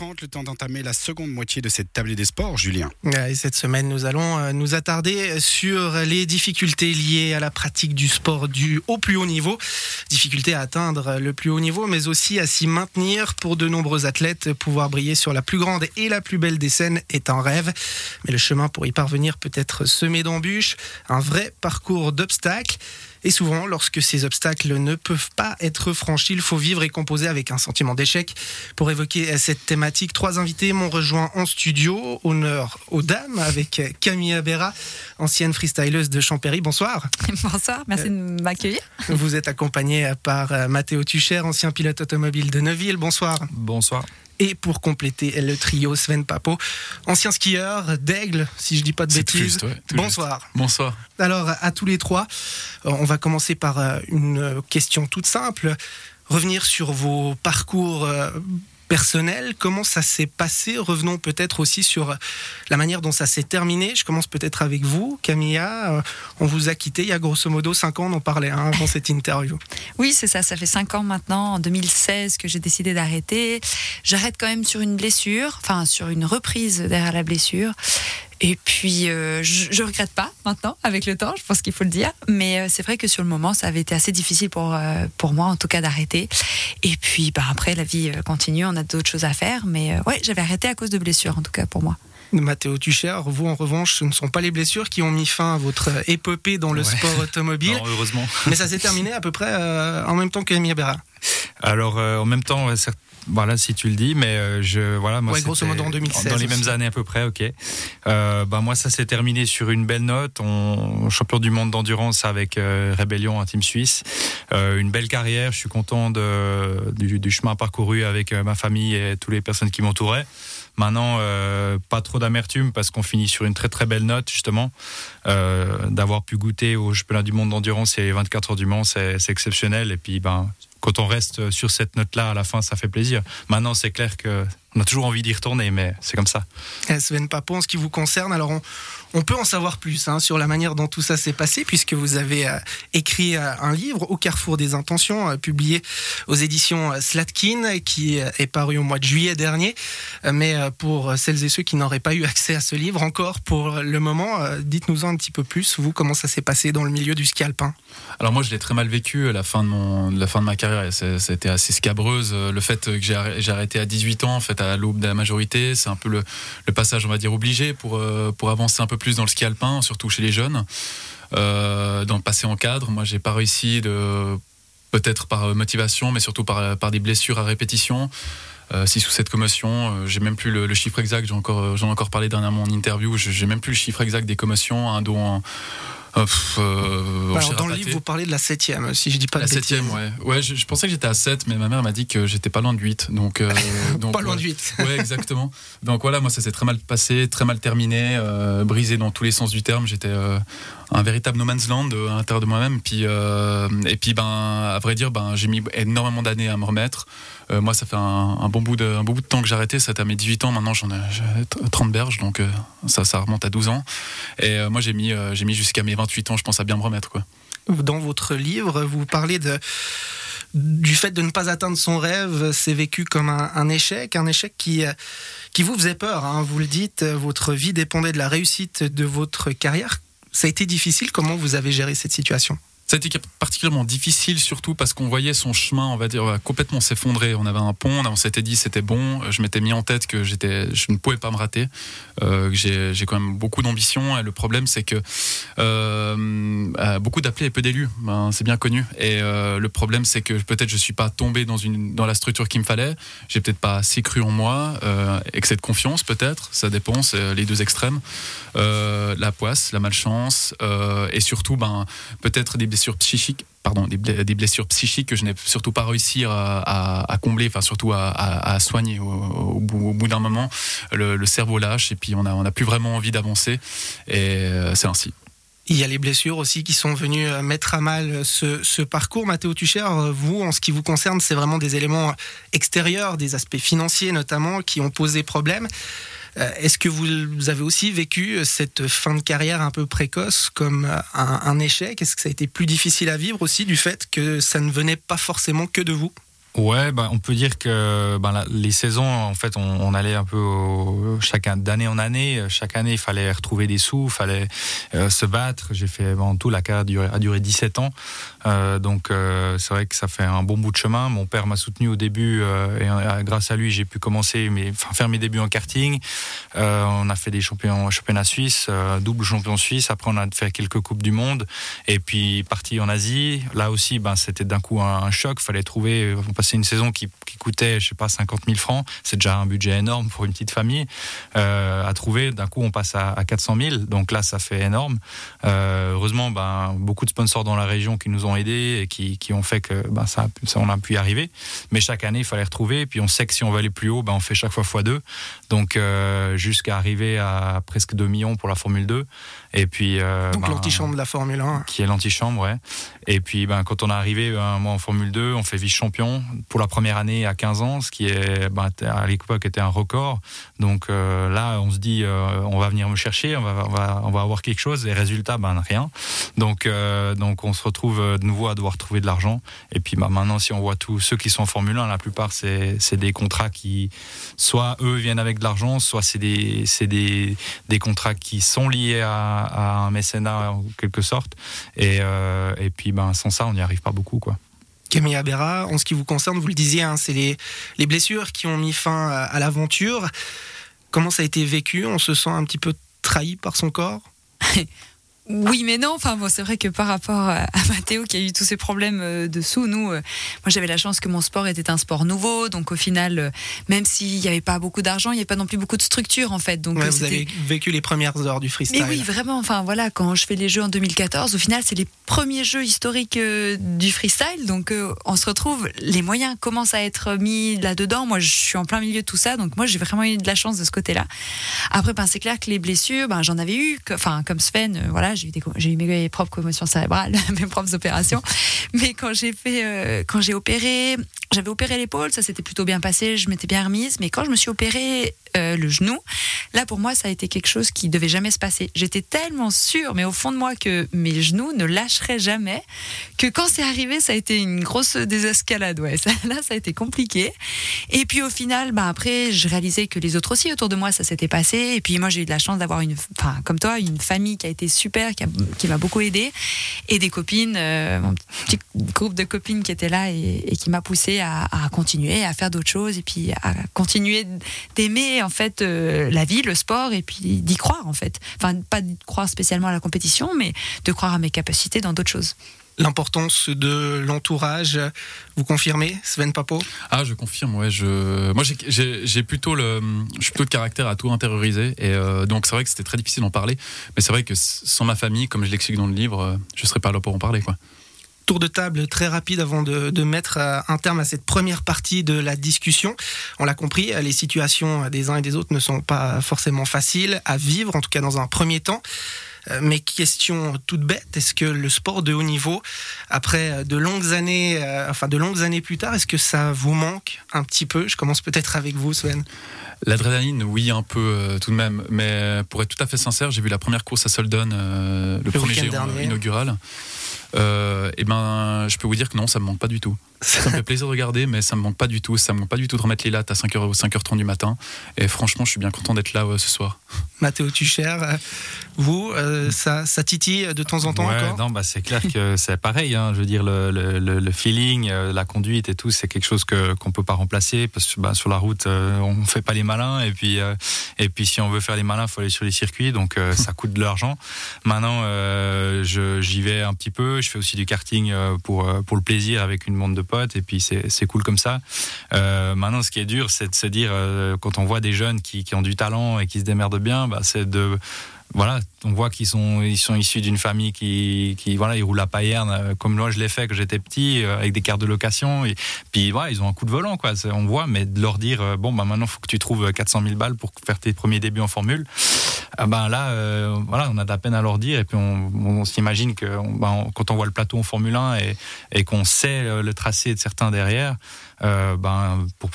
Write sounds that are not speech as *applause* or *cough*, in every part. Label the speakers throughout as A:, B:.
A: 8h30, le temps d'entamer la seconde moitié de cette tablée des sports, Julien.
B: Et cette semaine, nous allons euh, nous attarder sur les difficultés liées à la pratique du sport du au plus haut niveau. Difficultés à atteindre le plus haut niveau, mais aussi à s'y maintenir pour de nombreux athlètes. Pouvoir briller sur la plus grande et la plus belle des scènes est un rêve. Mais le chemin pour y parvenir peut être semé d'embûches, un vrai parcours d'obstacles. Et souvent, lorsque ces obstacles ne peuvent pas être franchis, il faut vivre et composer avec un sentiment d'échec. Pour évoquer cette thématique, trois invités m'ont rejoint en studio. Honneur aux dames avec Camille Abera, ancienne freestyleuse de Champéry. Bonsoir. *laughs*
C: Bonsoir, merci de m'accueillir.
B: Vous êtes accompagné par Mathéo Tucher, ancien pilote automobile de Neuville. Bonsoir.
D: Bonsoir.
B: Et pour compléter le trio, Sven Papo, ancien skieur d'Aigle, si je dis pas de bêtises.
D: Juste, ouais,
B: Bonsoir.
D: Juste. Bonsoir.
B: Alors, à tous les trois, on va commencer par une question toute simple. Revenir sur vos parcours personnel. Comment ça s'est passé? Revenons peut-être aussi sur la manière dont ça s'est terminé. Je commence peut-être avec vous, Camilla. On vous a quitté il y a grosso modo 5 ans, on en parlait hein, avant cette interview.
C: Oui, c'est ça. Ça fait 5 ans maintenant, en 2016, que j'ai décidé d'arrêter. J'arrête quand même sur une blessure, enfin sur une reprise derrière la blessure. Et puis, euh, je, je regrette pas maintenant, avec le temps, je pense qu'il faut le dire. Mais euh, c'est vrai que sur le moment, ça avait été assez difficile pour, euh, pour moi, en tout cas, d'arrêter. Et puis, bah, après, la vie continue, on a d'autres choses à faire. Mais ouais, j'avais arrêté à cause de blessures, en tout cas, pour moi.
B: Mathéo Tucher, vous en revanche, ce ne sont pas les blessures qui ont mis fin à votre épopée dans le
D: Ouais.
B: sport automobile. *laughs*
D: Non, heureusement.
B: Mais ça s'est terminé à peu près euh, en même temps que Camille Berra.
D: Alors, euh, en même temps, voilà, si tu le dis, mais euh, je, voilà, moi,
B: Ouais, grosso modo en 2016
D: Dans les
B: aussi.
D: mêmes années à peu près, ok. Euh, bah, moi, ça s'est terminé sur une belle note. On, champion du monde d'endurance avec euh, Rébellion, un team suisse. Une belle carrière. Je suis content de, du, du chemin parcouru avec ma famille et toutes les personnes qui m'entouraient. Maintenant, euh, pas trop d'amertume parce qu'on finit sur une très très belle note justement. Euh, D'avoir pu goûter au championnat du monde d'endurance et les 24 heures du Mans, c'est c'est exceptionnel. Et puis, ben, quand on reste sur cette note-là, à la fin, ça fait plaisir. Maintenant, c'est clair que on a toujours envie d'y retourner, mais c'est comme ça.
B: Eh, Sven Papo, en ce qui vous concerne, alors on, on peut en savoir plus hein, sur la manière dont tout ça s'est passé, puisque vous avez euh, écrit euh, un livre, Au carrefour des intentions, euh, publié aux éditions euh, Slatkin, qui euh, est paru au mois de juillet dernier. Euh, Mais euh, pour celles et ceux qui n'auraient pas eu accès à ce livre encore pour le moment, euh, dites-nous en un petit peu plus, vous, comment ça s'est passé dans le milieu du ski alpin?
E: Alors moi je l'ai très mal vécu à la fin de mon la fin de ma carrière et ça a été assez scabreuse le fait que j'ai arrêté à 18 ans en fait à l'aube de la majorité. C'est un peu le, passage on va dire obligé pour euh, pour avancer un peu plus dans le ski alpin surtout chez les jeunes. Euh, dans le passer en cadre. Moi j'ai pas réussi peut-être par motivation mais surtout par des blessures à répétition. Euh, 6 ou 7 commotions, euh, j'ai même plus le, chiffre exact, j'en ai encore, parlé dernièrement en interview, j'ai même plus le chiffre exact des commotions, un dos euh, pff, euh,
B: Alors,
E: j'ai
B: dans le livre, vous parlez de la septième, si je dis pas
E: La septième, ouais. Ouais, je, je pensais que j'étais à 7, mais ma mère m'a dit que j'étais pas loin de 8. Donc, euh, *laughs* donc,
B: Pas loin de 8.
E: Ouais, exactement. Donc voilà, moi ça s'est très mal passé, très mal terminé, euh, brisé dans tous les sens du terme. J'étais un véritable no man's land euh, à l'intérieur de moi-même. Puis euh, et puis ben à vrai dire, ben j'ai mis énormément d'années à me remettre. Euh, moi, ça fait un, bon bout de un bon bout de temps que j'ai arrêté. Ça à mes 18 ans. Maintenant, j'en ai, j'ai 30 berges, donc ça ça remonte à 12 ans. Et moi, j'ai mis j'ai mis jusqu'à mes 28 ans, je pense à bien me remettre quoi.
B: Dans votre livre, vous parlez de du fait de ne pas atteindre son rêve, c'est vécu comme un, échec, un échec qui, qui vous faisait peur. hein. Vous le dites, votre vie dépendait de la réussite de votre carrière. Ça a été difficile. Comment vous avez géré cette situation?
E: Ça a été particulièrement difficile, surtout parce qu'on voyait son chemin, on va dire, euh, complètement s'effondrer. On avait un pont, on s'était dit c'était bon. Je m'étais mis en tête que je ne pouvais pas me rater, euh, j'ai, quand même beaucoup d'ambition. Le problème, c'est que euh, euh, beaucoup d'appelés et peu d'élus, ben, c'est bien connu. Et euh, le problème, c'est que peut-être je suis pas tombé dans la structure qu'il me fallait. J'ai peut-être pas assez cru en moi, euh, excès de confiance peut-être. Ça dépend, c'est les deux extrêmes. Euh, la poisse, la malchance, euh, et surtout, ben peut-être des blessures psychiques pardon des, blessures psychiques que je n'ai surtout pas réussi à, combler enfin surtout à, soigner au, bout, d'un moment le, cerveau lâche et puis on a on a plus vraiment envie d'avancer et euh, c'est ainsi
B: Il y a les blessures aussi qui sont venues euh, mettre à mal ce, ce parcours. Mathéo Tucher, euh, vous, en ce qui vous concerne, c'est vraiment des éléments extérieurs, des aspects financiers notamment, qui ont posé problème. Euh, Est-ce que vous avez aussi vécu cette fin de carrière un peu précoce comme euh, un échec? Est-ce que ça a été plus difficile à vivre aussi du fait que ça ne venait pas forcément que de vous?
D: Ouais, bah, on peut dire que ben, les saisons, en fait, on, allait un peu chaque d'année en année. Chaque année, il fallait retrouver des sous, il fallait euh, se battre. J'ai fait en tout la carrière a duré, 17 ans, euh, donc euh, c'est vrai que ça fait un bon bout de chemin. Mon père m'a soutenu au début et grâce à lui, j'ai pu commencer, enfin, faire mes débuts en karting. on a fait des championnats suisses, double champion suisse. Après, on a fait quelques coupes du monde et puis parti en Asie. Là aussi, ben, c'était d'un coup un, un choc. Fallait trouver c'est une saison qui, coûtait, je sais pas, 50 000 francs. C'est déjà un budget énorme pour une petite famille euh, à trouver. D'un coup, on passe à, 400 000. Donc là, ça fait énorme. Euh, heureusement, ben, beaucoup de sponsors dans la région qui nous ont aidés et qui, ont fait que ben, ça, on a pu y arriver. Mais chaque année, il fallait retrouver. Et puis on sait que si on veut aller plus haut, ben, on fait chaque fois x2. Donc euh, jusqu'à arriver à presque 2 millions pour la Formule 2. Et puis,
B: Donc ben, l'antichambre de la Formule 1.
D: Qui est l'antichambre, ouais. Et puis ben, quand on est arrivé un mois en Formule 2, on fait vice-champion pour la première année à 15 ans, ce qui est ben, à l'époque était un record. Donc euh, là, on se dit, euh, on va venir me chercher, on va, avoir quelque chose. Et résultat, ben rien. Donc, euh, donc on se retrouve de nouveau à devoir trouver de l'argent. Et puis ben, maintenant, si on voit tous ceux qui sont en Formule 1, la plupart c'est des contrats qui, soit eux viennent avec de l'argent, soit c'est des, des, des contrats qui sont liés à, à, un mécénat en quelque sorte. Et, et puis ben, sans ça, on n'y arrive pas beaucoup, quoi.
B: Camille Abera, en ce qui vous concerne, vous le disiez, hein, c'est les, les, blessures qui ont mis fin à l'aventure. Comment ça a été vécu? On se sent un petit peu trahi par son corps? *laughs*
C: Oui, mais non. Enfin, bon, c'est vrai que par rapport à Mathéo qui a eu tous ces problèmes euh, dessous, nous, euh, moi j'avais la chance que mon sport était un sport nouveau. Donc au final, euh, même s'il n'y avait pas beaucoup d'argent, il n'y avait pas non plus beaucoup de structure en fait. Donc
B: vous avez vécu les premières heures du freestyle.
C: Mais oui, vraiment. Enfin voilà, quand je fais les jeux en 2014, au final, c'est les premiers jeux historiques du freestyle. Donc on se retrouve, les moyens commencent à être mis là-dedans. Moi, je suis en plein milieu de tout ça. Donc moi, j'ai vraiment eu de la chance de ce côté-là. Après, ben, c'est clair que les blessures, ben, j'en avais eu. Enfin, comme Sven, voilà j'ai eu, mes propres commotions cérébrales, *laughs* mes propres opérations. Mais quand j'ai fait, euh, quand j'ai opéré, j'avais opéré l'épaule, ça s'était plutôt bien passé, je m'étais bien remise. Mais quand je me suis opéré euh, le genou, là pour moi ça a été quelque chose qui devait jamais se passer. J'étais tellement sûre, mais au fond de moi que mes genoux ne lâcheraient jamais, que quand c'est arrivé, ça a été une grosse désescalade. Ouais, *laughs* là ça a été compliqué. Et puis au final, bah après, je réalisais que les autres aussi autour de moi ça s'était passé. Et puis moi j'ai eu de la chance d'avoir une, enfin comme toi, une famille qui a été super, qui, m'a beaucoup aidé, et des copines, euh, mon petit groupe de copines qui étaient là et, et qui m'a à, continuer, à faire d'autres choses et puis à continuer d'aimer en fait euh, la vie, le sport et puis d'y croire en fait. Enfin, pas de croire spécialement à la compétition, mais de croire à mes capacités dans d'autres choses
B: l'importance de l'entourage. Vous confirmez, Sven Papo
E: Ah, je confirme. Ouais, je, moi, j'ai plutôt le, je suis plutôt de caractère à tout intérioriser, et euh, donc c'est vrai que c'était très difficile d'en parler. Mais c'est vrai que sans ma famille, comme je l'explique dans le livre, euh, je serais pas là pour en parler, quoi
B: tour de table très rapide avant de, mettre euh, un terme à cette première partie de la discussion. On l'a compris, les situations des uns et des autres ne sont pas forcément faciles à vivre, en tout cas dans un premier temps. Euh, mais question toute bête, est-ce que le sport de haut niveau, après de longues années, euh, enfin de longues années plus tard, est-ce que ça vous manque un petit peu? Je commence peut-être avec vous, Sven.
E: L'adrénaline, oui, un peu tout de même. Mais pour être tout à fait sincère, j'ai vu la première course à Soldon, le, le premier inaugural et euh, eh ben, je peux vous dire que non, ça me manque pas du tout. Ça me fait plaisir de regarder, mais ça me manque pas du tout. Ça me manque pas du tout de remettre les lattes à 5h ou 5h30 du matin. Et franchement, je suis bien content d'être là ce soir.
B: Mathéo Tucher, euh, vous, euh, ça, ça titille de temps en temps encore
D: Non, bah c'est clair que *laughs* c'est pareil. Hein. je veux dire, le, le, feeling, la conduite et tout, c'est quelque chose que qu'on peut pas remplacer parce que bah, sur la route, on fait pas les malins. Et puis, et puis si on veut faire les malins, faut aller sur les circuits, donc ça coûte de l'argent. Maintenant, j'y vais un petit peu. Je fais aussi du karting pour pour le plaisir avec une bande de et puis c'est cool comme ça. Euh, maintenant, ce qui est dur, c'est de se dire, euh, quand on voit des jeunes qui, qui, ont du talent et qui se démerdent bien, bah, c'est de voilà, on voit qu'ils sont, ils sont issus d'une famille qui, qui, voilà, ils roulent à paillerne, euh, comme moi je l'ai fait quand j'étais petit, euh, avec des cartes de location. Et puis voilà, ils ont un coup de volant, quoi. On voit, mais de leur dire, euh, bon, bah maintenant, faut que tu trouves 400 000 balles pour faire tes premiers débuts en formule. Ah ben là, voilà, on a de la peine à leur dire. Et puis on, s'imagine que ben, quand on voit le plateau en Formule 1 et, et qu'on sait le tracé de certains derrière, euh, ben, pour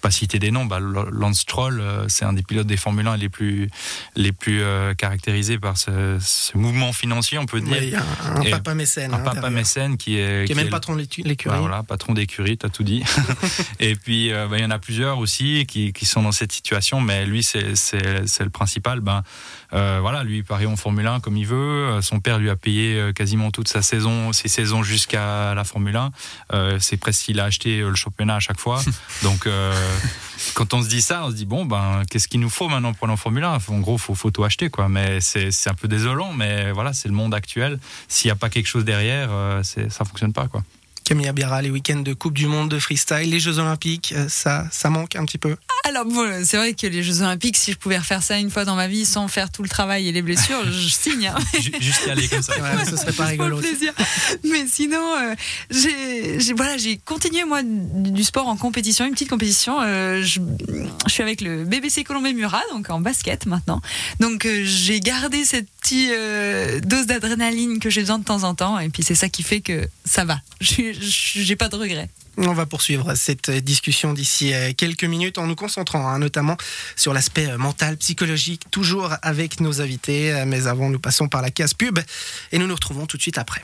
D: pas citer des noms, ben, Lance Stroll, c'est un des pilotes des Formule 1 les plus, les plus caractéristiques caractérisé par ce, ce mouvement financier, on peut dire.
B: Il a un, un
D: Et
B: papa mécène.
D: un
B: hein,
D: papa mécène qui est,
B: Qui est même patron de l'écurie.
D: bah voilà, patron d'écurie, t'as tout dit. *laughs* et puis, euh, bah, il y en a plusieurs aussi qui, qui sont dans cette situation, mais lui, c'est le principal. Ben, euh, voilà, lui, il parie en Formule 1 comme il veut. Euh, Son père lui a payé euh, quasiment toute sa saison, ses saisons jusqu'à la Formule 1. Euh, c'est presque qu'il a acheté euh, le championnat à chaque fois. *laughs* Donc, euh, quand on se dit ça, on se dit bon, ben, qu'est-ce qu'il nous faut maintenant pour en Formule 1 En gros, faut, faut tout acheter, quoi. Mais c'est un peu désolant, mais voilà, c'est le monde actuel. S'il n'y a pas quelque chose derrière, euh, ça fonctionne pas, quoi.
B: Camille Abira, les week-ends de Coupe du Monde de freestyle, les Jeux Olympiques, euh, ça, ça manque un petit peu.
C: Alors bon, c'est vrai que les Jeux Olympiques, si je pouvais refaire ça une fois dans ma vie sans faire tout le travail et les blessures, *laughs* je signe. hein.
D: Ju- Juste y aller comme ça. *laughs*
B: Ouais, ce serait pas
C: Pour
B: rigolo.
C: le plaisir. Mais sinon, euh, j'ai voilà, j'ai continué moi du du sport en compétition, une petite compétition. euh, je, je suis avec le BBC Colombé Murat, donc en basket maintenant. Donc euh, j'ai gardé cette euh, dose d'adrénaline que j'ai besoin de temps en temps, et puis c'est ça qui fait que ça va. *laughs* J'ai pas de regrets.
B: On va poursuivre cette discussion d'ici euh, quelques minutes en nous concentrant hein, notamment sur l'aspect euh, mental, psychologique, toujours avec nos invités. Mais avant, nous passons par la case pub et nous nous retrouvons tout de suite après.